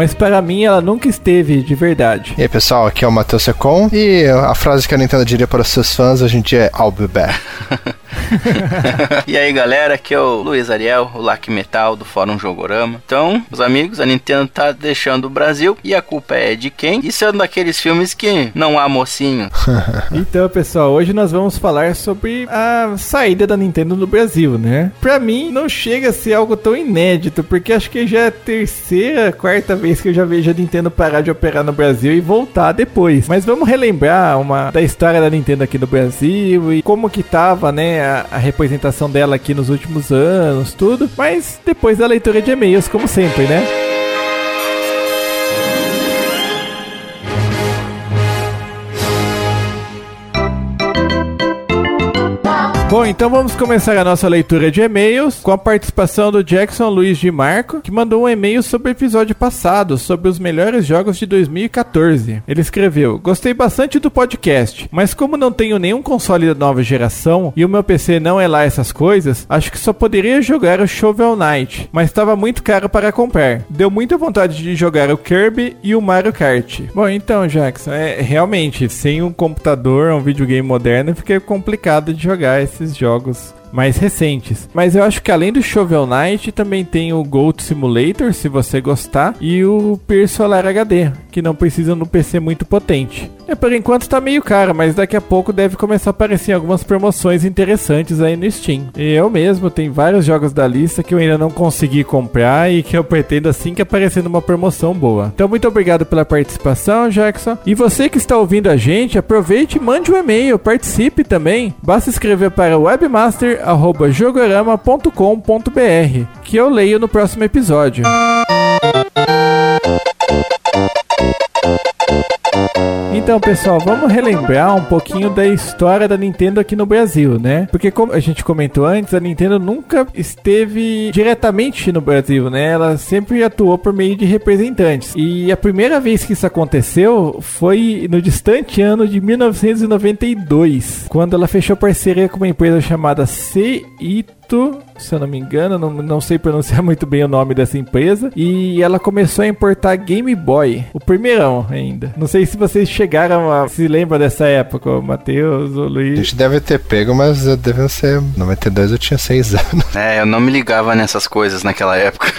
Mas para mim ela nunca esteve de verdade. E aí pessoal, aqui é o Matheus Secom e a frase que a Nintendo diria para os seus fãs hoje em dia é I'll be back. e aí galera, aqui é o Luiz Ariel, o Lac Metal do Fórum Jogorama. Então, os amigos, a Nintendo tá deixando o Brasil e a culpa é de quem? Isso é um daqueles filmes que não há mocinho. então, pessoal, hoje nós vamos falar sobre a saída da Nintendo do Brasil, né? Pra mim, não chega a ser algo tão inédito, porque acho que já é a terceira, quarta vez que eu já vejo a Nintendo parar de operar no Brasil e voltar depois. Mas vamos relembrar uma da história da Nintendo aqui no Brasil e como que tava, né, a, a representação dela aqui nos últimos anos, tudo. Mas depois da leitura de e-mails, como sempre, né? Bom, então vamos começar a nossa leitura de e-mails com a participação do Jackson Luiz de Marco, que mandou um e-mail sobre o episódio passado, sobre os melhores jogos de 2014. Ele escreveu: Gostei bastante do podcast, mas como não tenho nenhum console da nova geração e o meu PC não é lá essas coisas, acho que só poderia jogar o Shovel Knight, mas estava muito caro para comprar. Deu muita vontade de jogar o Kirby e o Mario Kart. Bom, então, Jackson, é realmente sem um computador, um videogame moderno, fica complicado de jogar esse esses jogos mais recentes. Mas eu acho que além do Shovel Knight, também tem o Gold Simulator, se você gostar, e o Solar HD, que não precisam de um PC muito potente. É, por enquanto tá meio caro, mas daqui a pouco deve começar a aparecer algumas promoções interessantes aí no Steam. E eu mesmo tenho vários jogos da lista que eu ainda não consegui comprar e que eu pretendo assim que aparecer numa promoção boa. Então muito obrigado pela participação, Jackson. E você que está ouvindo a gente, aproveite e mande um e-mail, participe também. Basta escrever para webmaster@jogorama.com.br, que eu leio no próximo episódio. Então, pessoal, vamos relembrar um pouquinho da história da Nintendo aqui no Brasil, né? Porque como a gente comentou antes, a Nintendo nunca esteve diretamente no Brasil, né? Ela sempre atuou por meio de representantes. E a primeira vez que isso aconteceu foi no distante ano de 1992, quando ela fechou parceria com uma empresa chamada Se eu não me engano, não, não sei pronunciar muito bem o nome dessa empresa. E ela começou a importar Game Boy, o primeirão ainda. Não sei se vocês chegaram a se lembram dessa época, o Matheus, o Luiz. A gente deve ter pego, mas devem ser 92 eu tinha 6 anos. É, eu não me ligava nessas coisas naquela época.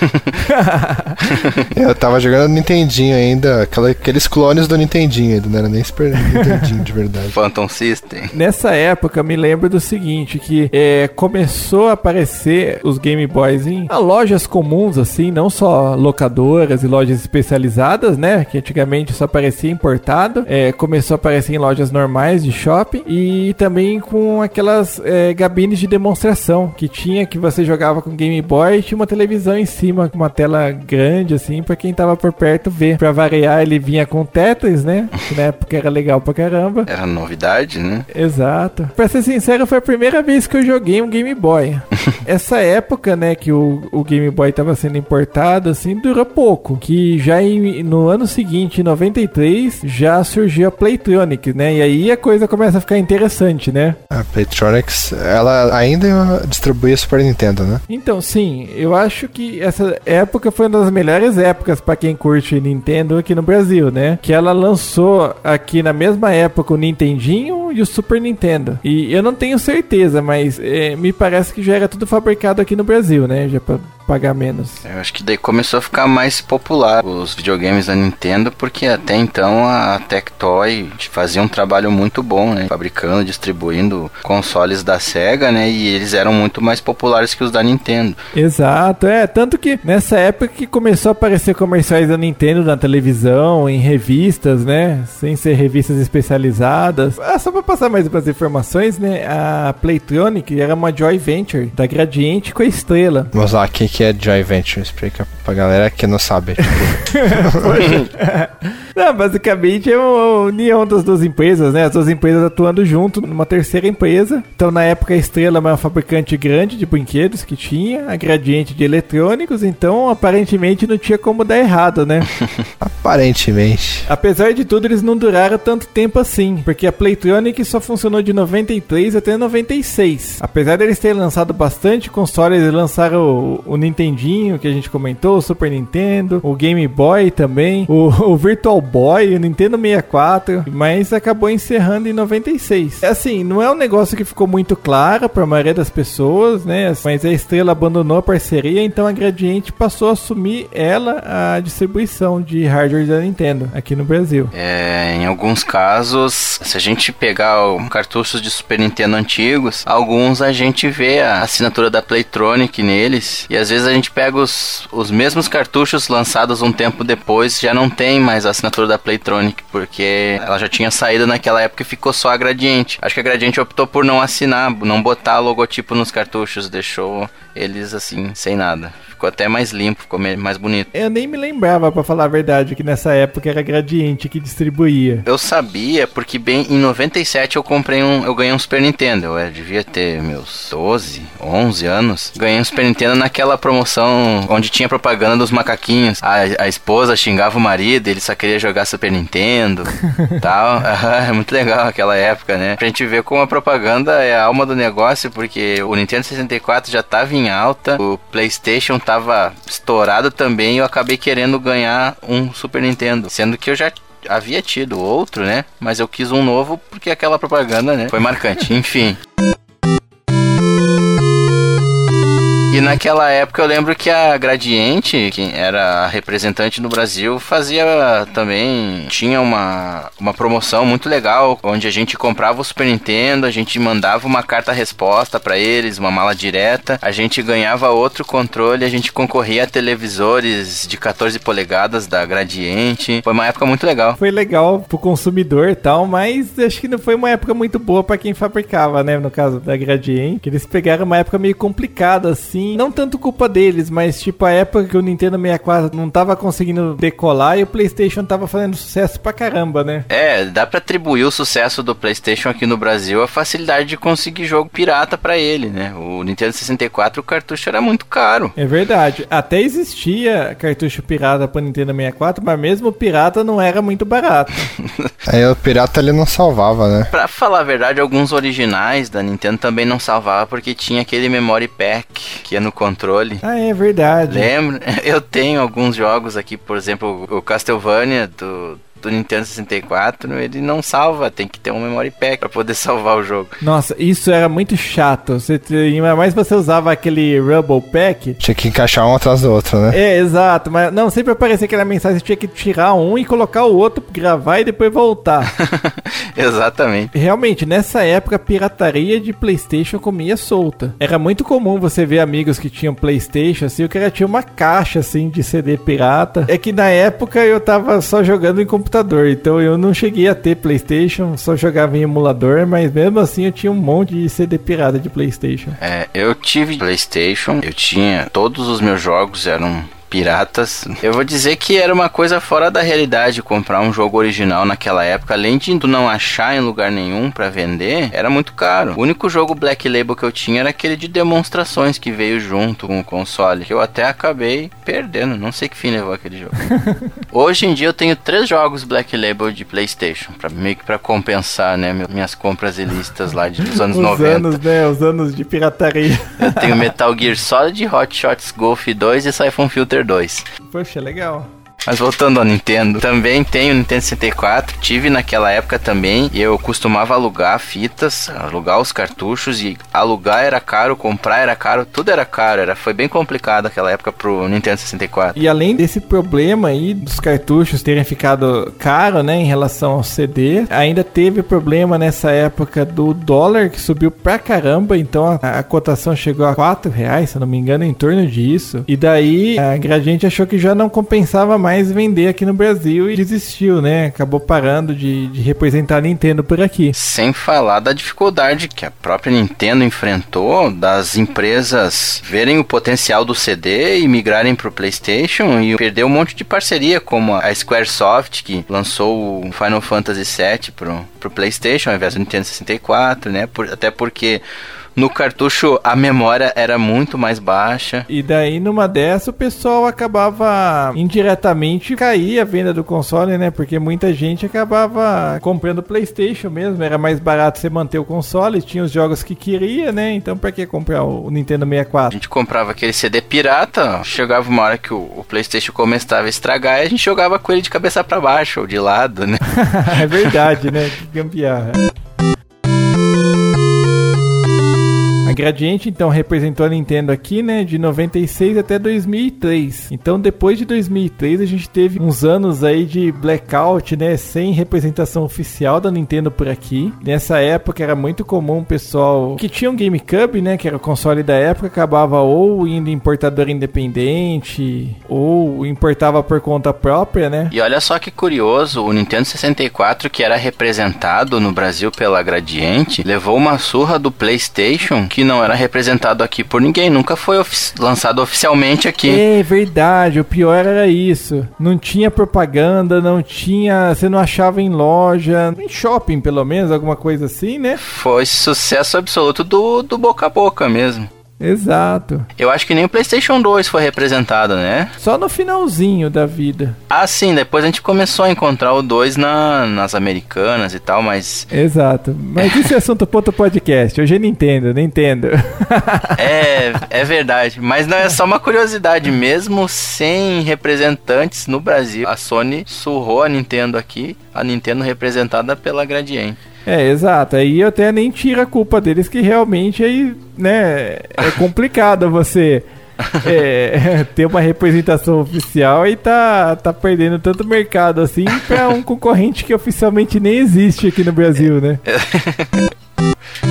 eu tava jogando Nintendinho ainda, aquela, aqueles clones do Nintendinho ainda, não era nem Super Nintendinho de verdade. Phantom System. Nessa época, me lembro do seguinte, que é, começou a aparecer os Game Boys em lojas comuns, assim, não só locadoras e lojas especializadas, né? Que antigamente só aparecia importado. É, começou a aparecer em lojas normais de shopping e também com aquelas é, gabines de demonstração que tinha que você jogava com Game Boy e tinha uma televisão em cima com uma tela grande, assim, para quem tava por perto ver. Pra variar, ele vinha com Tetris, né? Que na época era legal pra caramba. Era novidade, né? Exato. Pra ser sincero, foi a primeira vez que eu joguei um Game Boy. Essa época, né, que o, o Game Boy estava sendo importado, assim, durou pouco. Que já em, no ano seguinte, em 93, já surgiu a Playtronics, né? E aí a coisa começa a ficar interessante, né? A Playtronics, ela ainda distribuía Super Nintendo, né? Então, sim, eu acho que essa época foi uma das melhores épocas para quem curte Nintendo aqui no Brasil, né? Que ela lançou aqui na mesma época o Nintendinho e o Super Nintendo. E eu não tenho certeza, mas é, me parece que já era tudo fabricado aqui no Brasil, né? Já pra pagar menos. Eu acho que daí começou a ficar mais popular os videogames da Nintendo, porque até então a Tectoy fazia um trabalho muito bom, né? Fabricando, distribuindo consoles da Sega, né? E eles eram muito mais populares que os da Nintendo. Exato, é. Tanto que nessa época que começou a aparecer comerciais da Nintendo na televisão, em revistas, né? Sem ser revistas especializadas. Ah, só pra passar mais umas informações, né? A Playtronic era uma joint venture da Gradiente com a Estrela. Vamos lá, quem que que é Joy Venture? Explica pra galera que não sabe. Não, basicamente é a união das duas empresas, né? As duas empresas atuando junto numa terceira empresa. Então, na época, a Estrela é uma fabricante grande de brinquedos que tinha, a Gradiente de eletrônicos, então aparentemente não tinha como dar errado, né? aparentemente. Apesar de tudo, eles não duraram tanto tempo assim, porque a Playtronic só funcionou de 93 até 96. Apesar deles terem lançado bastante consoles, eles lançaram o, o Nintendinho, que a gente comentou, o Super Nintendo, o Game Boy também, o, o Virtual Boy, o Nintendo 64, mas acabou encerrando em 96. Assim, não é um negócio que ficou muito claro para a maioria das pessoas, né? Mas a Estrela abandonou a parceria, então a Gradiente passou a assumir ela a distribuição de hardware da Nintendo aqui no Brasil. É, em alguns casos, se a gente pegar cartuchos de Super Nintendo antigos, alguns a gente vê a assinatura da Playtronic neles, e às vezes a gente pega os, os mesmos cartuchos lançados um tempo depois, já não tem mais a assinatura da Playtronic, porque ela já tinha saído naquela época e ficou só a Gradiente. Acho que a Gradiente optou por não assinar, não botar logotipo nos cartuchos, deixou eles assim, sem nada. Ficou até mais limpo, ficou mais bonito. Eu nem me lembrava, pra falar a verdade, que nessa época era Gradiente que distribuía. Eu sabia porque bem em 97 eu comprei um, eu ganhei um Super Nintendo. Eu devia ter meus 12, 11 anos. Ganhei um Super Nintendo naquela promoção onde tinha propaganda dos macaquinhos. A, a esposa xingava o marido, ele só queria jogar Super Nintendo, tal. É muito legal aquela época, né? Pra gente ver como a propaganda é a alma do negócio, porque o Nintendo 64 já tava em alta, o PlayStation tava estourado também, eu acabei querendo ganhar um Super Nintendo, sendo que eu já havia tido outro, né? Mas eu quis um novo porque aquela propaganda, né? Foi marcante. Enfim. E naquela época eu lembro que a Gradiente, que era a representante no Brasil, fazia também. Tinha uma, uma promoção muito legal, onde a gente comprava o Super Nintendo, a gente mandava uma carta-resposta pra eles, uma mala direta, a gente ganhava outro controle, a gente concorria a televisores de 14 polegadas da Gradiente. Foi uma época muito legal. Foi legal pro consumidor e tal, mas acho que não foi uma época muito boa pra quem fabricava, né? No caso da Gradiente, que eles pegaram uma época meio complicada, assim. Não tanto culpa deles, mas tipo a época que o Nintendo 64 não tava conseguindo decolar e o PlayStation tava fazendo sucesso pra caramba, né? É, dá pra atribuir o sucesso do PlayStation aqui no Brasil à facilidade de conseguir jogo pirata pra ele, né? O Nintendo 64, o cartucho era muito caro. É verdade. Até existia cartucho pirata pro Nintendo 64, mas mesmo o pirata não era muito barato. Aí o pirata ele não salvava, né? Pra falar a verdade, alguns originais da Nintendo também não salvava porque tinha aquele memory pack que ia no controle. ah, é verdade. Lembra? Eu tenho alguns jogos aqui, por exemplo, o Castlevania do, do Nintendo 64, ele não salva, tem que ter um memory pack pra poder salvar o jogo. Nossa, isso era muito chato. Você tinha, mas você usava aquele Rumble Pack. Tinha que encaixar um atrás do outro, né? É, exato, mas não, sempre aparecia aquela mensagem, você tinha que tirar um e colocar o outro, gravar e depois voltar. Exatamente. Realmente, nessa época, a pirataria de Playstation comia solta. Era muito comum você ver amigos que tinham Playstation, assim, o cara tinha uma caixa, assim, de CD pirata. É que na época eu tava só jogando em computador, então eu não cheguei a ter Playstation, só jogava em emulador, mas mesmo assim eu tinha um monte de CD pirata de Playstation. É, eu tive PlayStation, eu tinha todos os meus jogos eram piratas. Eu vou dizer que era uma coisa fora da realidade comprar um jogo original naquela época, além de não achar em lugar nenhum pra vender, era muito caro. O único jogo Black Label que eu tinha era aquele de demonstrações que veio junto com o console, que eu até acabei perdendo, não sei que fim levou aquele jogo. Hoje em dia eu tenho três jogos Black Label de PlayStation, para meio que para compensar, né, minhas compras ilícitas lá de- dos anos Os 90. anos, né? Os anos de pirataria. Eu tenho Metal Gear Solid, Hot Shots Golf 2 e Siphon Filter 2. Poxa, legal. Mas voltando ao Nintendo, também tenho o Nintendo 64, tive naquela época também, e eu costumava alugar fitas, alugar os cartuchos, e alugar era caro, comprar era caro, tudo era caro, era, foi bem complicado aquela época pro Nintendo 64. E além desse problema aí dos cartuchos terem ficado caro, né, em relação ao CD, ainda teve problema nessa época do dólar que subiu pra caramba, então a, a cotação chegou a 4 reais, se não me engano, em torno disso. E daí a Gradiente achou que já não compensava mais mais vender aqui no Brasil e desistiu, né? Acabou parando de, de representar a Nintendo por aqui. Sem falar da dificuldade que a própria Nintendo enfrentou das empresas verem o potencial do CD e migrarem para o PlayStation e perder um monte de parceria, como a Squaresoft, que lançou o Final Fantasy VII pro, pro PlayStation ao invés do Nintendo 64, né? Por, até porque no cartucho a memória era muito mais baixa. E daí numa dessa o pessoal acabava indiretamente cair a venda do console, né? Porque muita gente acabava comprando PlayStation mesmo, era mais barato você manter o console, tinha os jogos que queria, né? Então para que comprar o Nintendo 64? A gente comprava aquele CD pirata, chegava uma hora que o, o PlayStation começava a estragar e a gente jogava com ele de cabeça para baixo ou de lado, né? é verdade, né? Que gambiarra. A Gradiente então representou a Nintendo aqui, né, de 96 até 2003. Então depois de 2003 a gente teve uns anos aí de blackout, né, sem representação oficial da Nintendo por aqui. Nessa época era muito comum o pessoal que tinha um GameCube, né, que era o console da época, acabava ou indo em importador independente ou importava por conta própria, né? E olha só que curioso, o Nintendo 64 que era representado no Brasil pela Gradiente, levou uma surra do PlayStation que que não era representado aqui por ninguém, nunca foi ofi lançado oficialmente aqui. É verdade, o pior era isso. Não tinha propaganda, não tinha. Você não achava em loja, em shopping pelo menos, alguma coisa assim, né? Foi sucesso absoluto do, do boca a boca mesmo. Exato. Eu acho que nem o PlayStation 2 foi representado, né? Só no finalzinho da vida. Ah, sim, depois a gente começou a encontrar o 2 na, nas americanas e tal, mas. Exato. Mas isso é assunto ponto podcast. Hoje é Nintendo, Nintendo. é, é verdade. Mas não é só uma curiosidade, mesmo sem representantes no Brasil, a Sony surrou a Nintendo aqui, a Nintendo representada pela Gradiente. É, exato. Aí eu até nem tiro a culpa deles, que realmente aí, né, é complicado você é, ter uma representação oficial e tá, tá perdendo tanto mercado assim para um concorrente que oficialmente nem existe aqui no Brasil, né?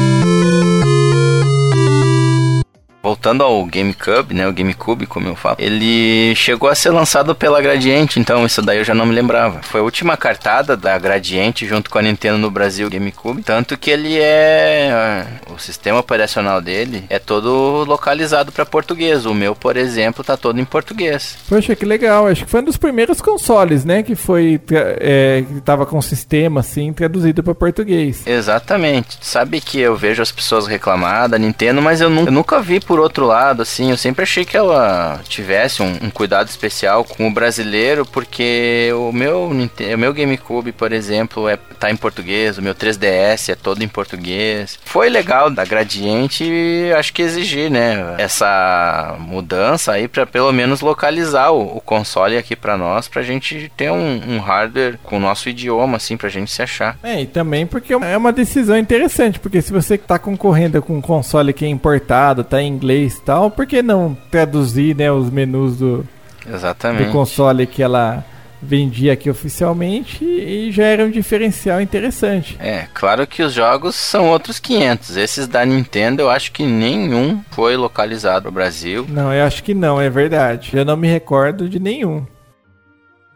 Voltando ao GameCube, né, o GameCube, como eu falo, ele chegou a ser lançado pela Gradiente, então isso daí eu já não me lembrava. Foi a última cartada da Gradiente junto com a Nintendo no Brasil GameCube, tanto que ele é o sistema operacional dele é todo localizado para português. O meu, por exemplo, tá todo em português. Poxa, que legal. Acho que foi um dos primeiros consoles, né, que foi é, que tava com o sistema assim traduzido para português. Exatamente. Sabe que eu vejo as pessoas reclamar da Nintendo, mas eu, eu nunca vi por outro lado, assim, eu sempre achei que ela tivesse um, um cuidado especial com o brasileiro, porque o meu, o meu GameCube, por exemplo, é, tá em português, o meu 3DS é todo em português. Foi legal da Gradiente acho que exigir, né, essa mudança aí para pelo menos localizar o, o console aqui para nós, pra gente ter um, um, hardware com o nosso idioma, assim, pra gente se achar. É, e também porque é uma decisão interessante, porque se você tá concorrendo com um console que é importado, tá em inglês e tal, por que não traduzir né, os menus do, Exatamente. do console que ela vendia aqui oficialmente e já era um diferencial interessante. É, claro que os jogos são outros 500. Esses da Nintendo eu acho que nenhum foi localizado no Brasil. Não, eu acho que não, é verdade. Eu não me recordo de nenhum.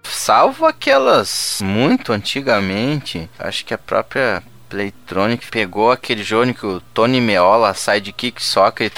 Salvo aquelas muito antigamente, acho que a própria Playtronic pegou aquele jogo que o Tony Meola, Sidekick Soccer,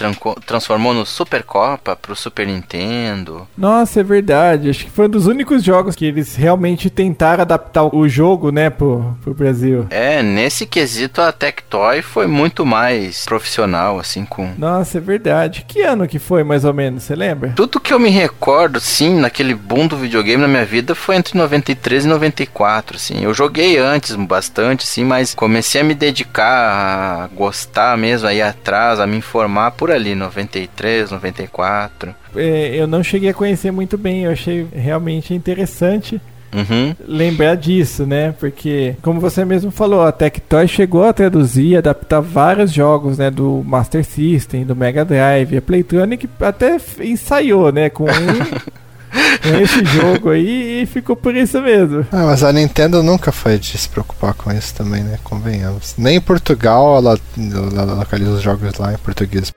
transformou no Super Copa pro Super Nintendo. Nossa, é verdade. Acho que foi um dos únicos jogos que eles realmente tentaram adaptar o jogo, né, pro, pro Brasil. É, nesse quesito a Tectoy foi muito mais profissional, assim, com... Nossa, é verdade. Que ano que foi, mais ou menos, você lembra? Tudo que eu me recordo, sim, naquele boom do videogame na minha vida foi entre 93 e 94, assim. Eu joguei antes bastante, sim, mas comecei comecei a me dedicar a gostar mesmo, aí atrás, a me informar por ali, 93, 94. É, eu não cheguei a conhecer muito bem, eu achei realmente interessante. Uhum. lembrar disso, né? Porque, como você mesmo falou, a Tectoy chegou a traduzir, adaptar vários jogos, né? Do Master System, do Mega Drive. A Playtronic até ensaiou, né? Com um esse jogo aí e ficou por isso mesmo. Ah, mas a Nintendo nunca foi de se preocupar com isso também, né? Convenhamos. Nem em Portugal ela, ela localiza os jogos lá em português.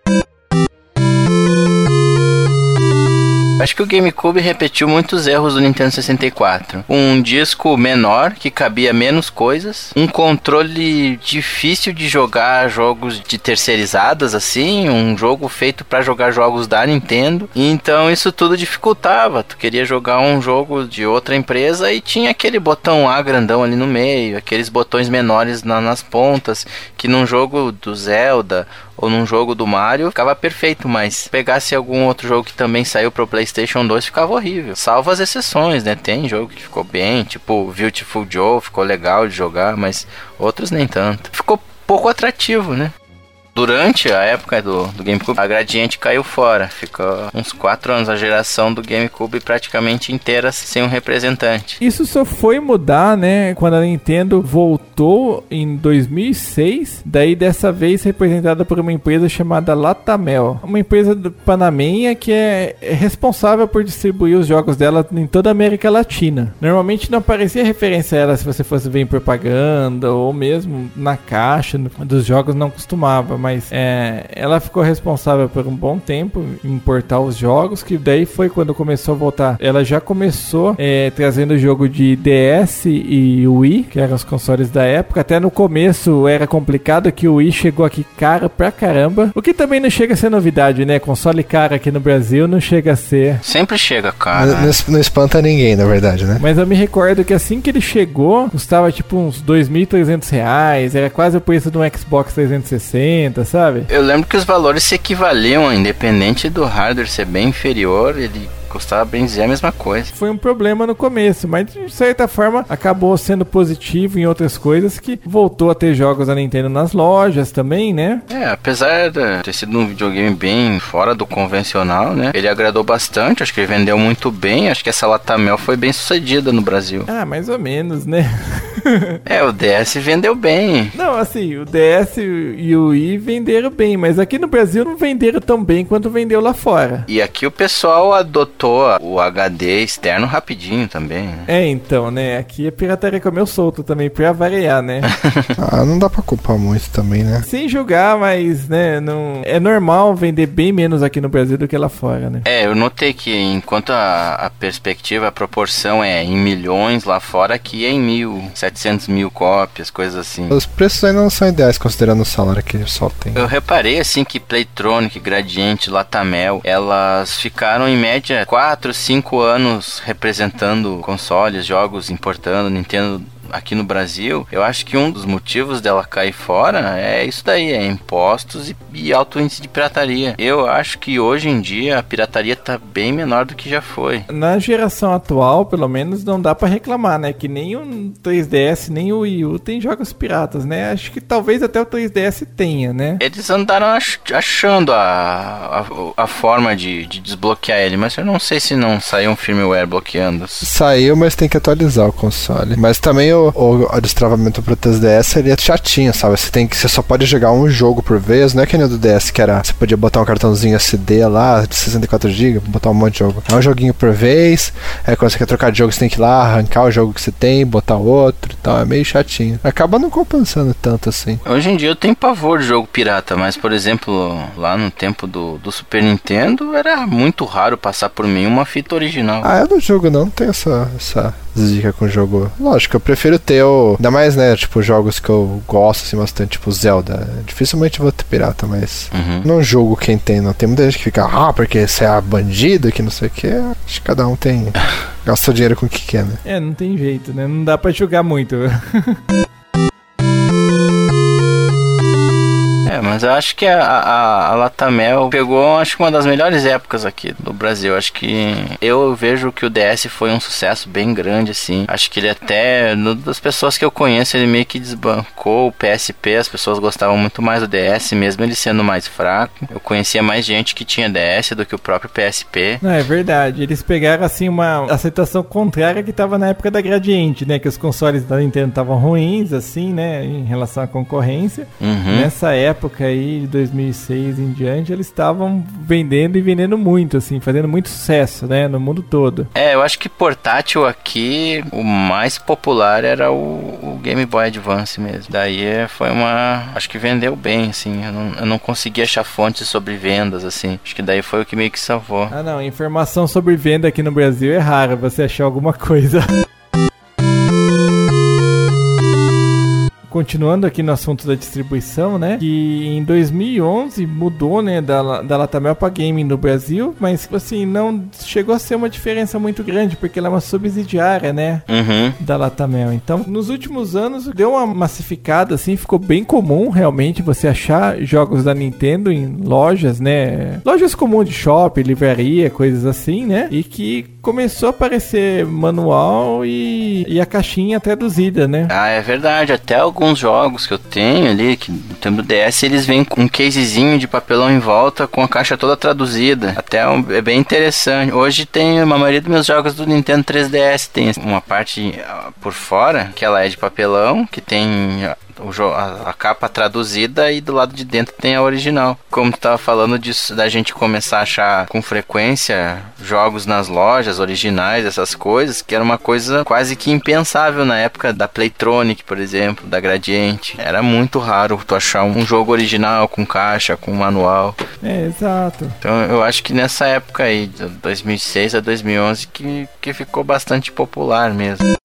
Acho que o GameCube repetiu muitos erros do Nintendo 64. Um disco menor que cabia menos coisas, um controle difícil de jogar jogos de terceirizadas assim, um jogo feito para jogar jogos da Nintendo. Então isso tudo dificultava. Tu queria jogar um jogo de outra empresa e tinha aquele botão A grandão ali no meio, aqueles botões menores na, nas pontas, que num jogo do Zelda ou num jogo do Mario, ficava perfeito, mas pegasse algum outro jogo que também saiu pro PlayStation 2, ficava horrível. Salvo as exceções, né? Tem jogo que ficou bem, tipo Beautiful Joe, ficou legal de jogar, mas outros nem tanto. Ficou pouco atrativo, né? Durante a época do, do GameCube, a Gradiente caiu fora. Ficou uns 4 anos a geração do GameCube praticamente inteira sem um representante. Isso só foi mudar, né, quando a Nintendo voltou em 2006, daí dessa vez representada por uma empresa chamada Latamel, uma empresa Panamenha que é responsável por distribuir os jogos dela em toda a América Latina. Normalmente não aparecia referência a ela se você fosse ver em propaganda ou mesmo na caixa dos jogos não costumava, mas é, ela ficou responsável por um bom tempo em importar os jogos, que daí foi quando começou a voltar. Ela já começou é, trazendo o jogo de DS e Wii, que eram os consoles da época. Até no começo era complicado que o Wii chegou aqui caro pra caramba, o que também não chega a ser novidade, né? Console caro aqui no Brasil não chega a ser. Sempre chega caro. Não, né? não espanta ninguém, na verdade, né? Mas eu me recordo que assim que ele chegou, custava tipo uns 2.300 reais, era quase o preço de um Xbox 360 sabe? Eu lembro que os valores se equivaliam, independente do hardware ser bem inferior, ele custava bem dizer a mesma coisa. Foi um problema no começo, mas de certa forma acabou sendo positivo em outras coisas que voltou a ter jogos da Nintendo nas lojas também, né? É, apesar de ter sido um videogame bem fora do convencional, né? Ele agradou bastante, acho que ele vendeu muito bem, acho que essa Latamel foi bem sucedida no Brasil. Ah, mais ou menos, né? é, o DS vendeu bem. Não, assim, o DS e o Wii venderam bem, mas aqui no Brasil não venderam tão bem quanto vendeu lá fora. E aqui o pessoal adotou o HD externo rapidinho também. Né? É, então, né? Aqui a pirataria comeu solto também, pra variar, né? ah, não dá pra culpar muito também, né? Sem julgar, mas, né, não... é normal vender bem menos aqui no Brasil do que lá fora, né? É, eu notei que enquanto a, a perspectiva, a proporção é em milhões lá fora, aqui é em mil, 700 mil cópias, coisas assim. Os preços ainda não são ideais, considerando o salário que só tem. Eu reparei, assim, que Playtronic, Gradiente, Latamel, elas ficaram em média 4, 5 anos representando consoles, jogos, importando Nintendo aqui no Brasil, eu acho que um dos motivos dela cair fora é isso daí, é impostos e, e, alto índice de pirataria. Eu acho que hoje em dia a pirataria tá bem menor do que já foi. Na geração atual, pelo menos, não dá para reclamar, né? Que nem o 3DS, nem o Wii U tem jogos piratas, né? Acho que talvez até o 3DS tenha, né? Eles andaram ach achando a, a, a forma de, de, desbloquear ele, mas eu não sei se não saiu um firmware bloqueando. Saiu, mas tem que atualizar o console. Mas também o, o destravamento pro 3DS ele é chatinho, sabe? Você tem que você só pode jogar um jogo por vez, não é que nem o do DS que era você podia botar um cartãozinho SD lá de 64 GB, botar um monte de jogo. É um joguinho por vez. É quando você quer trocar de jogo, você tem que ir lá arrancar o jogo que você tem, botar outro e tal. É meio chatinho. Acaba não compensando tanto assim. Hoje em dia eu tenho pavor de jogo pirata, mas por exemplo, lá no tempo do, do Super Nintendo era muito raro passar por mim uma fita original. Ah, eu não jogo não, não tem essa, essa zica com o jogo. Lógico, eu prefiro ter o. Ainda mais, né? Tipo, jogos que eu gosto assim bastante, tipo Zelda. Dificilmente vou ter pirata, mas. Uhum. Não julgo quem tem, não. Tem muita gente que fica, ah, porque você é bandido, que não sei o que. Acho que cada um tem. gasta dinheiro com o que quer, né? É, não tem jeito, né? Não dá pra julgar muito. mas eu acho que a, a, a, Latamel pegou, acho que uma das melhores épocas aqui do Brasil. Acho que eu vejo que o DS foi um sucesso bem grande, assim. Acho que ele até, das pessoas que eu conheço, ele meio que desbancou o PSP. As pessoas gostavam muito mais do DS, mesmo ele sendo mais fraco. Eu conhecia mais gente que tinha DS do que o próprio PSP. Não, é verdade. Eles pegaram, assim, uma aceitação contrária que tava na época da Gradiente, né? Que os consoles da Nintendo estavam ruins, assim, né? Em relação à concorrência. Uhum. Nessa época época aí, de 2006 em diante, eles estavam vendendo e vendendo muito, assim, fazendo muito sucesso, né, no mundo todo. É, eu acho que portátil aqui, o mais popular era o, o Game Boy Advance mesmo. Daí é, foi uma. Acho que vendeu bem, assim. Eu não, eu não consegui achar fontes sobre vendas, assim. Acho que daí foi o que meio que salvou. Ah, não, informação sobre venda aqui no Brasil é rara você achar alguma coisa. continuando aqui no assunto da distribuição, né? Que em 2011 mudou, né, da, da Latamel para Gaming no Brasil, mas assim, não chegou a ser uma diferença muito grande, porque ela é uma subsidiária, né? Uhum. Da Latamel. Então, nos últimos anos, deu uma massificada, assim, ficou bem comum realmente você achar jogos da Nintendo em lojas, né? Lojas comuns de shopping, livraria, coisas assim, né? E que começou a aparecer manual e, e a caixinha traduzida, né? Ah, é verdade. Até alguns jogos que eu tenho ali, que no DS, eles vêm com um casezinho de papelão em volta com a caixa toda traduzida. Até é bem interessante. Hoje tem, a maioria dos meus jogos do Nintendo 3DS tem uma parte ah, por fora, que ela é de papelão, que tem a, a, capa traduzida e do lado de dentro tem a original. Como tu tava falando disso, da gente começar a achar com frequência jogos nas lojas originais, essas coisas, que era uma coisa quase que impensável na época da Playtronic, por exemplo, da Gradiente. Era muito raro tu achar um jogo original com caixa, com manual. É, exato. Então eu acho que nessa época aí, de 2006 a 2011, que, que ficou bastante popular mesmo.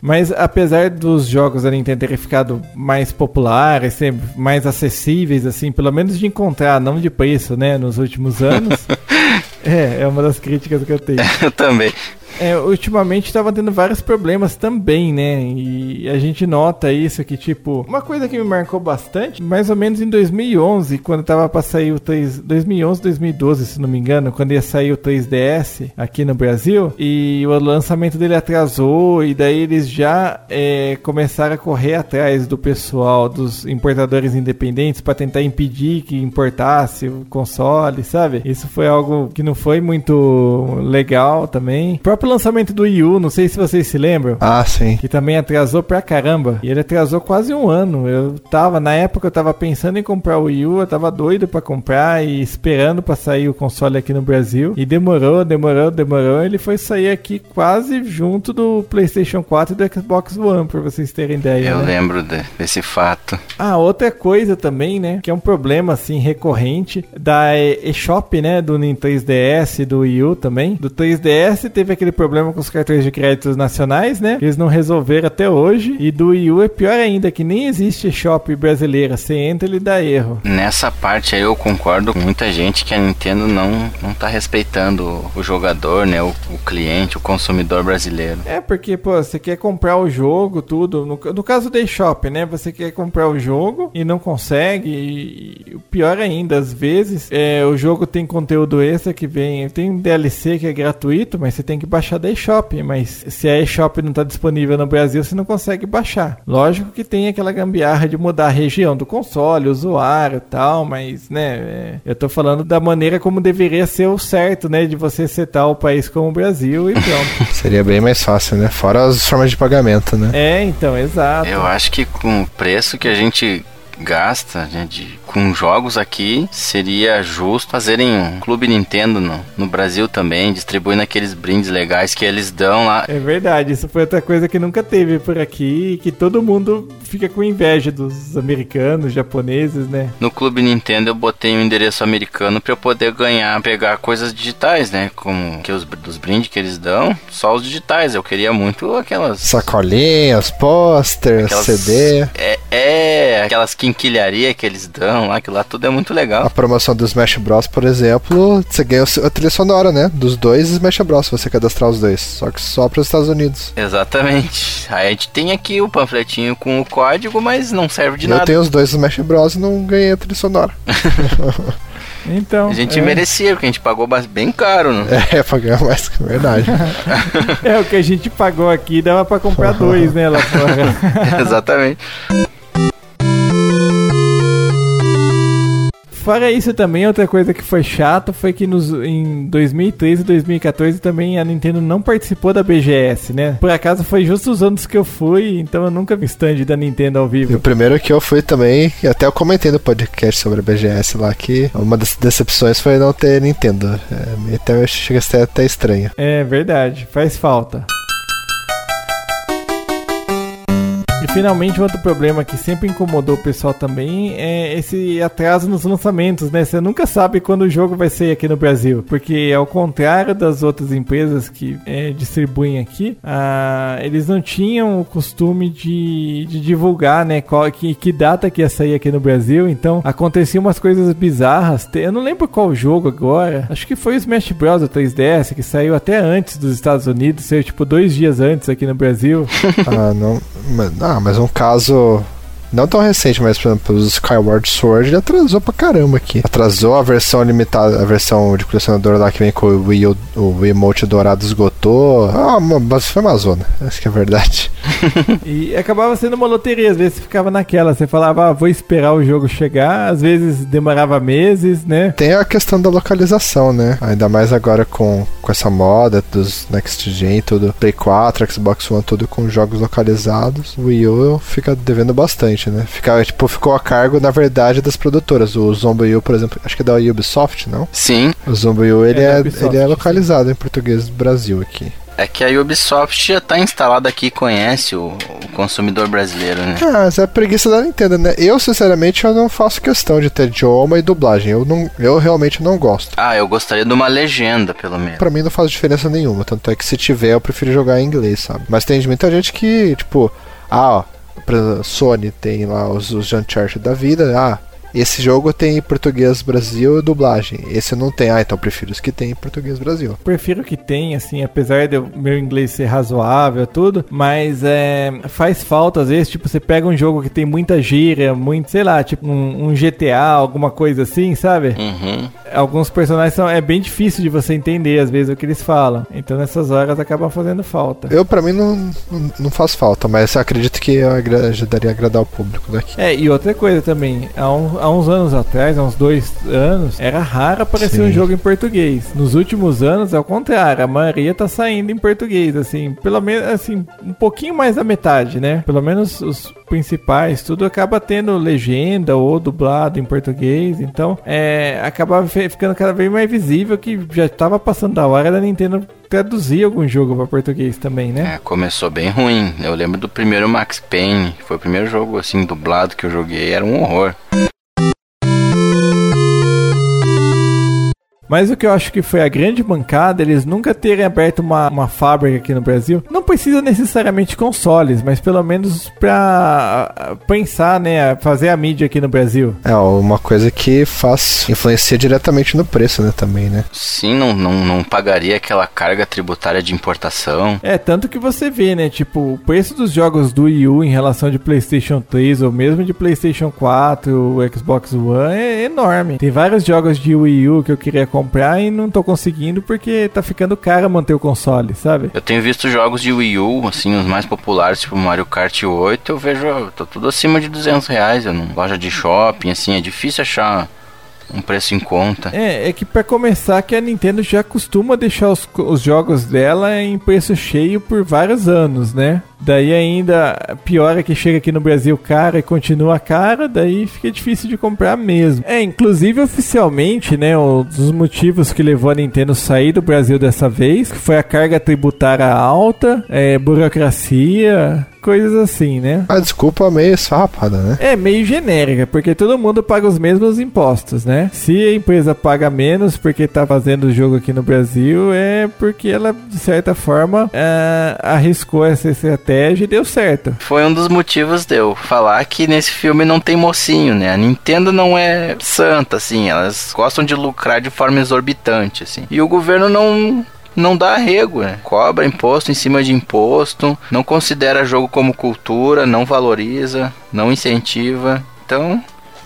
Mas apesar dos jogos da Nintendo terem ficado mais populares, mais acessíveis, assim, pelo menos de encontrar, não de preço, né, nos últimos anos. é, é uma das críticas que eu tenho. eu também. É, ultimamente estava tendo vários problemas também, né? E a gente nota isso que, tipo, uma coisa que me marcou bastante, mais ou menos em 2011, quando tava para sair o 3, 2011, 2012, se não me engano, quando ia sair o 3DS aqui no Brasil, e o lançamento dele atrasou, e daí eles já é, começaram a correr atrás do pessoal, dos importadores independentes, para tentar impedir que importasse o console, sabe? Isso foi algo que não foi muito legal também. O próprio lançamento do Wii U, não sei se vocês se lembram. Ah, sim. Que também atrasou pra caramba. E ele atrasou quase um ano. Eu tava, na época, eu tava pensando em comprar o Wii U, eu tava doido pra comprar e esperando pra sair o console aqui no Brasil. E demorou, demorou, demorou. Ele foi sair aqui quase junto do PlayStation 4 e do Xbox One, pra vocês terem ideia. Eu né? lembro de, desse fato. Ah, outra coisa também, né? Que é um problema, assim, recorrente da eShop, né? Do Nintendo 3DS e do Wii U também. Do 3DS teve aquele problema com os cartões de créditos nacionais, né? Eles não resolveram até hoje. E do Wii U é pior ainda, que nem existe shop brasileira. Você entra ele dá erro. Nessa parte aí eu concordo com muita gente que a Nintendo não, não tá respeitando o jogador, né? O, o cliente, o consumidor brasileiro. É, porque, pô, você quer comprar o jogo, tudo. No, no caso do eShop, né? Você quer comprar o jogo e não consegue. E, e o pior ainda, às vezes, é, o jogo tem conteúdo extra que vem. Tem DLC que é gratuito, mas você tem que baixar da eShop, mas se a eShop não está disponível no Brasil, você não consegue baixar. Lógico que tem aquela gambiarra de mudar a região do console, usuário e tal, mas, né, é, eu tô falando da maneira como deveria ser o certo, né, de você setar o país como o Brasil e pronto. Seria bem mais fácil, né? Fora as formas de pagamento, né? É, então, exato. Eu acho que com o preço que a gente gasta né, de, com jogos aqui, seria justo fazerem um clube Nintendo no, no Brasil também, distribuindo aqueles brindes legais que eles dão lá. É verdade, isso foi outra coisa que nunca teve por aqui, que todo mundo fica com inveja dos americanos, japoneses, né? No clube Nintendo eu botei um endereço americano para eu poder ganhar, pegar coisas digitais, né? Como que os dos brindes que eles dão, só os digitais. Eu queria muito aquelas sacolinhas, posters, CD. É, é aquelas quinquilharia que eles dão lá, que lá tudo é muito legal. A promoção do Smash Bros, por exemplo, você ganha a trilha sonora, né? Dos dois Smash Bros, se você cadastrar os dois. Só que só para os Estados Unidos. Exatamente. Aí a gente tem aqui o panfletinho com o código, mas não serve de eu nada. Eu tenho os dois Smash Bros e não ganhei a trilha sonora. Então, a gente é. merecia, porque a gente pagou bem caro, né? É, pagou mais que verdade. é, o que a gente pagou aqui dava para comprar dois, né, lá fora. Exatamente. Fora isso também, outra coisa que foi chato foi que nos, em 2013 e 2014 também a Nintendo não participou da BGS, né? Por acaso foi justo os anos que eu fui, então eu nunca vi stand da Nintendo ao vivo. E o primeiro que eu fui também, e até eu comentei no podcast sobre a BGS lá, que uma das decepções foi não ter Nintendo. É, até chega a ser até estranho. É verdade, faz falta. Finalmente, um outro problema que sempre incomodou o pessoal também é esse atraso nos lançamentos, né? Você nunca sabe quando o jogo vai sair aqui no Brasil, porque ao contrário das outras empresas que é, distribuem aqui, ah, eles não tinham o costume de, de divulgar, né? Qual, que, que data que ia sair aqui no Brasil. Então, aconteciam umas coisas bizarras. Eu não lembro qual jogo agora. Acho que foi o Smash Bros. 3DS, que saiu até antes dos Estados Unidos, saiu tipo dois dias antes aqui no Brasil. ah, não. Ah, mas um caso não tão recente, mas por exemplo, o Skyward Sword ele atrasou pra caramba aqui. Atrasou a versão limitada, a versão de colecionador lá que vem com o Wii, o Wii Emote dourado esgotou. Ah, mas foi uma zona, acho que é verdade. e acabava sendo uma loteria, às vezes você ficava naquela, você falava, ah, vou esperar o jogo chegar, às vezes demorava meses, né? Tem a questão da localização, né? Ainda mais agora com, com essa moda dos Next Gen, tudo, Play 4, Xbox One, tudo com jogos localizados. O Wii U fica devendo bastante né? Ficava, tipo, ficou a cargo, na verdade, das produtoras. O Zombie U, por exemplo, acho que é da Ubisoft, não? Sim. O Zombie U, ele é, é Ubisoft, ele é localizado sim. em português do Brasil aqui. É que a Ubisoft já tá instalada aqui e conhece o, o, consumidor brasileiro, né? Ah, mas é a preguiça da Nintendo, né? Eu, sinceramente, eu não faço questão de ter idioma e dublagem. Eu, não, eu realmente não gosto. Ah, eu gostaria de uma legenda, pelo menos. Pra mim não faz diferença nenhuma. Tanto é que se tiver, eu prefiro jogar em inglês, sabe? Mas tem muita gente que, tipo, ah, ó, pra Sony tem lá os, os Uncharted da vida. Ah, esse jogo tem português Brasil e dublagem. Esse não tem. Ah, então prefiro os que tem português Brasil. Prefiro que tem, assim, apesar do meu inglês ser razoável tudo, mas é, faz falta às vezes, tipo, você pega um jogo que tem muita gíria, muito, sei lá, tipo um, um GTA, alguma coisa assim, sabe? Uhum. Alguns personagens são, é bem difícil de você entender às vezes o que eles falam. Então nessas horas acaba fazendo falta. Eu, para mim, não, não, não, faz falta, mas acredito que eu ajudaria a agradar o público daqui. É, e outra coisa também, há um há uns anos atrás, há uns dois anos, era raro aparecer Sim. um jogo em português. Nos últimos anos, é o contrário, a maioria tá saindo em português, assim, pelo menos, assim, um pouquinho mais da metade, né? Pelo menos os principais, tudo acaba tendo legenda ou dublado em português, então é, acaba ficando cada vez mais visível que já estava passando da hora da Nintendo traduzir algum jogo para português também, né? É, começou bem ruim. Eu lembro do primeiro Max Payne, foi o primeiro jogo assim dublado que eu joguei, era um horror. Mas o que eu acho que foi a grande bancada, eles nunca terem aberto uma, uma fábrica aqui no Brasil. Não precisa necessariamente consoles, mas pelo menos pra pensar, né, fazer a mídia aqui no Brasil. É, uma coisa que faz, influencia diretamente no preço, né, também, né? Sim, não, não, não pagaria aquela carga tributária de importação. É, tanto que você vê, né, tipo, o preço dos jogos do Wii U em relação de PlayStation 3 ou mesmo de PlayStation 4 ou Xbox One é enorme. Tem vários jogos de Wii U que eu queria comprar comprar e não tô conseguindo porque tá ficando caro manter o console, sabe? Eu tenho visto jogos de Wii U, assim, os mais populares, tipo Mario Kart 8, eu vejo, tá tudo acima de 200 reais, eu não, loja de shopping, assim, é difícil achar um preço em conta. É, é que para começar que a Nintendo já costuma deixar os, os jogos dela em preço cheio por vários anos, né? Daí ainda pior é que chega aqui no Brasil cara e continua cara, daí fica difícil de comprar mesmo. É, inclusive oficialmente, né, um dos motivos que levou a Nintendo sair do Brasil dessa vez, foi a carga tributária alta, é, burocracia, coisas assim, né? A desculpa meio esfarrapada, né? É, meio genérica, porque todo mundo paga os mesmos impostos, né? Se a empresa paga menos porque tá fazendo o jogo aqui no Brasil, é porque ela, de certa forma, é, arriscou essa estratégia e deu certo. Foi um dos motivos de eu falar que nesse filme não tem mocinho, né? A Nintendo não é santa, assim, elas gostam de lucrar de forma exorbitante, assim. E o governo não não dá arrego, né? Cobra imposto em cima de imposto, não considera jogo como cultura, não valoriza, não incentiva. Então,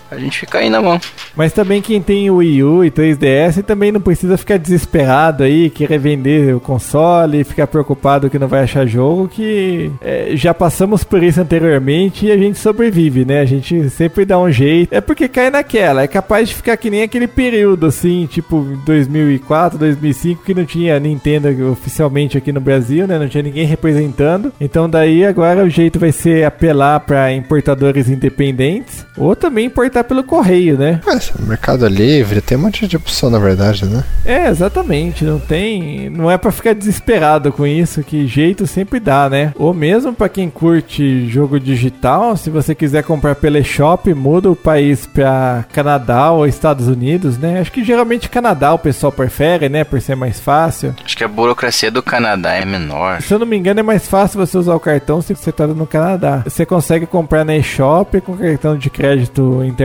a gente fica aí na mão. Mas também quem tem o Wii U e 3DS também não precisa ficar desesperado aí, querer vender o console, ficar preocupado que não vai achar jogo, que é, já passamos por isso anteriormente e a gente sobrevive, né? A gente sempre dá um jeito. É porque cai naquela, é capaz de ficar que nem aquele período assim, tipo 2004, 2005, que não tinha Nintendo oficialmente aqui no Brasil, né? Não tinha ninguém representando. Então daí agora o jeito vai ser apelar para importadores independentes ou também importar pelo correio, né? Mas Mercado Livre tem um monte de opção, na verdade, né? É, exatamente. Não tem. Não é para ficar desesperado com isso, que jeito sempre dá, né? Ou mesmo para quem curte jogo digital, se você quiser comprar pela eShop, muda o país para Canadá ou Estados Unidos, né? Acho que geralmente Canadá o pessoal prefere, né? Por ser mais fácil. Acho que a burocracia do Canadá é menor. Se eu não me engano, é mais fácil você usar o cartão se você tá no Canadá. Você consegue comprar na eShop com cartão de crédito internacional,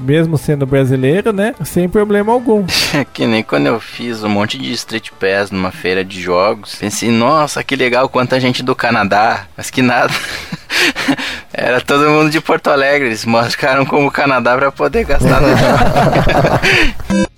mesmo sendo brasileiro, né? Sem problema algum. que nem quando eu fiz um monte de Street Pass numa feira de jogos. Pensei, nossa, que legal quanta gente do Canadá. Mas que nada. Era todo mundo de Porto Alegre. Eles marcaram como Canadá para poder gastar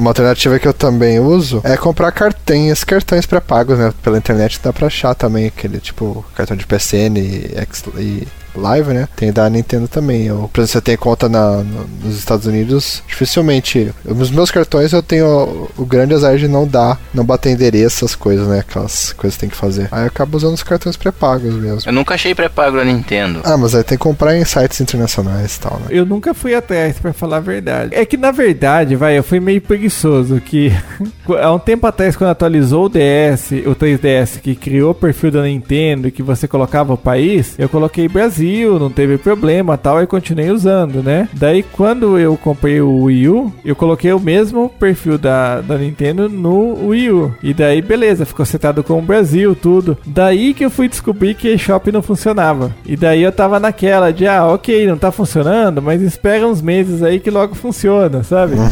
Uma alternativa que eu também uso é comprar cartões, cartões pré-pagos, né? Pela internet dá pra achar também aquele tipo cartão de PCN e, e Live, né? Tem da Nintendo também. Eu, por exemplo, você tem conta na, no, nos Estados Unidos, dificilmente. Nos meus cartões eu tenho o, o, grande azar de não dar, não bater endereço, essas coisas, né? Aquelas coisas que tem que fazer. Aí eu acabo usando os cartões pré-pagos mesmo. Eu nunca achei pré-pago na Nintendo. Ah, mas aí tem que comprar em sites internacionais e tal, né? Eu nunca fui atrás, para falar a verdade. É que na verdade, vai, eu fui meio preguiçoso. Que há um tempo atrás, quando atualizou o DS, o 3DS, que criou o perfil da Nintendo e que você colocava o país, eu coloquei Brasil Brasil, não teve problema tal, e continuei usando, né? Daí quando eu comprei o Wii U, eu coloquei o mesmo perfil da, da Nintendo no Wii U. E daí, beleza, ficou setado com o Brasil, tudo. Daí que eu fui descobrir que a eShop não funcionava. E daí eu tava naquela de, ah, ok, não tá funcionando, mas espera uns meses aí que logo funciona, sabe?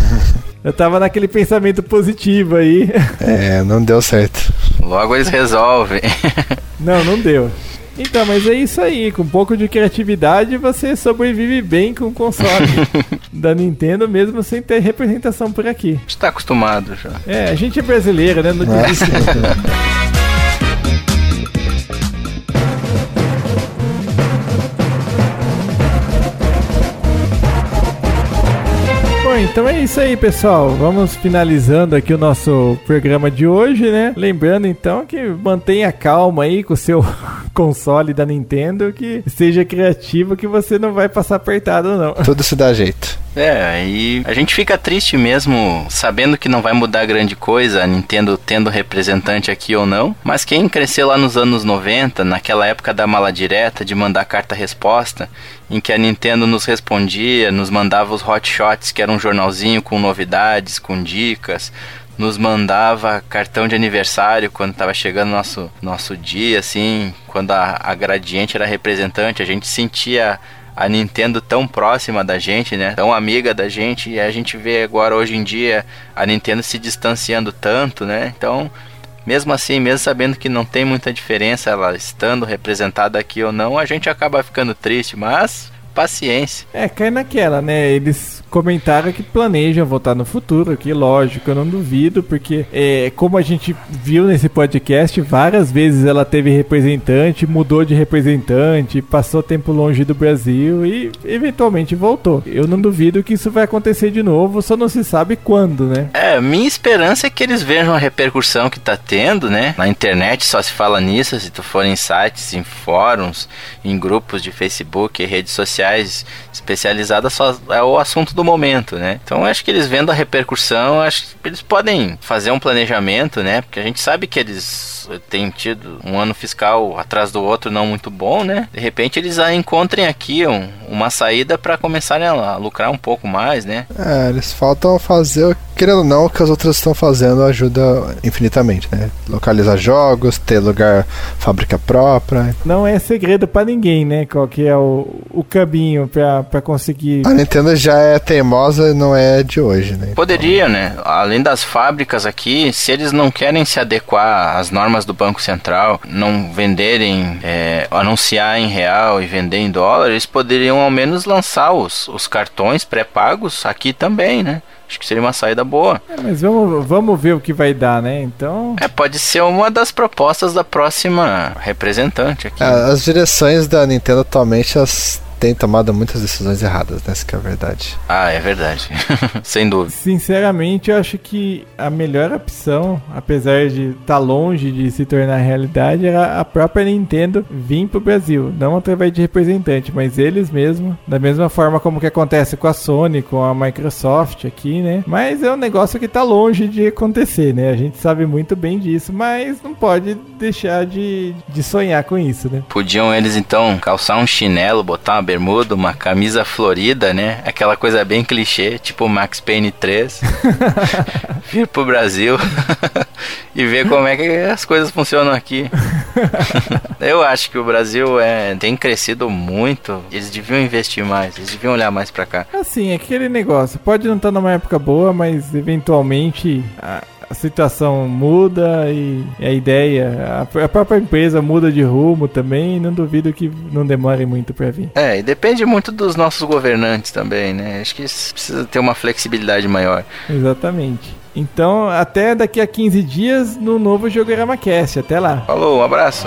Eu tava naquele pensamento positivo aí. É, não deu certo. Logo eles resolvem. não, não deu. Então, mas é isso aí. Com um pouco de criatividade, você sobrevive bem com o console da Nintendo, mesmo sem ter representação por aqui. Está acostumado já. É, a gente é brasileiro, né? Não desiste. então é isso aí, pessoal. Vamos finalizando aqui o nosso programa de hoje, né? Lembrando então que mantenha calma aí com o seu console da Nintendo, que seja criativo que você não vai passar apertado não. Tudo se dá jeito. É, e a gente fica triste mesmo sabendo que não vai mudar grande coisa, a Nintendo tendo representante aqui ou não. Mas quem cresceu lá nos anos 90, naquela época da mala direta, de mandar carta-resposta, em que a Nintendo nos respondia, nos mandava os hot shots, que era um jornalzinho com novidades, com dicas, nos mandava cartão de aniversário quando estava chegando nosso nosso dia, assim, quando a, a Gradiente era representante, a gente sentia a Nintendo tão próxima da gente, né? Tão amiga da gente e a gente vê agora hoje em dia a Nintendo se distanciando tanto, né? Então, mesmo assim, mesmo sabendo que não tem muita diferença ela estando representada aqui ou não, a gente acaba ficando triste, mas paciência. É, cai naquela, né? Eles comentaram que planejam voltar no futuro, que lógico, eu não duvido, porque é, como a gente viu nesse podcast, várias vezes ela teve representante, mudou de representante, passou tempo longe do Brasil e eventualmente voltou. Eu não duvido que isso vai acontecer de novo, só não se sabe quando, né? É, minha esperança é que eles vejam a repercussão que tá tendo, né? Na internet só se fala nisso, se tu for em sites, em fóruns, em grupos de Facebook redes sociais especializadas, só é o assunto do momento, né? Então acho que eles vendo a repercussão, acho que eles podem fazer um planejamento, né? Porque a gente sabe que eles têm tido um ano fiscal atrás do outro não muito bom, né? De repente eles encontrem aqui um, uma saída para começarem a lucrar um pouco mais, né? É, eles faltam fazer querendo ou não, o que as outras estão fazendo ajuda infinitamente, né? Localizar jogos, ter lugar, fábrica própria. Não é segredo para ninguém, né? Qual que é o, o caminho para conseguir. A Nintendo já é teimosa, não é de hoje, né? Poderia, né? Além das fábricas aqui, se eles não querem se adequar às normas do Banco Central, não venderem, é, anunciar em real e vender em dólar, eles poderiam ao menos lançar os, os cartões pré-pagos aqui também, né? Acho que seria uma saída boa. É, mas vamos, vamos ver o que vai dar, né? Então. É, pode ser uma das propostas da próxima representante aqui. As direções da Nintendo atualmente as tem tomado muitas decisões erradas, né? Essa que é a verdade. Ah, é verdade. Sem dúvida. Sinceramente, eu acho que a melhor opção, apesar de estar tá longe de se tornar realidade, era a própria Nintendo vir pro Brasil. Não através de representante, mas eles mesmos, da mesma forma como que acontece com a Sony, com a Microsoft aqui, né? Mas é um negócio que tá longe de acontecer, né? A gente sabe muito bem disso, mas não pode deixar de, de sonhar com isso, né? Podiam eles então calçar um chinelo, botar uma bermuda, uma camisa florida, né? Aquela coisa bem clichê, tipo Max Payne 3. Vir pro Brasil e ver como é que as coisas funcionam aqui. Eu acho que o Brasil é, tem crescido muito. Eles deviam investir mais, eles deviam olhar mais para cá. Assim, aquele negócio. Pode não estar numa época boa, mas eventualmente a situação muda e a ideia, a, própria empresa muda de rumo também. Não duvido que não demore muito para vir. É, e depende muito dos nossos governantes também, né? Acho que precisa ter uma flexibilidade maior. Exatamente. Então, até daqui a 15 dias no novo Jogorama Cast. Até lá. Falou, um abraço.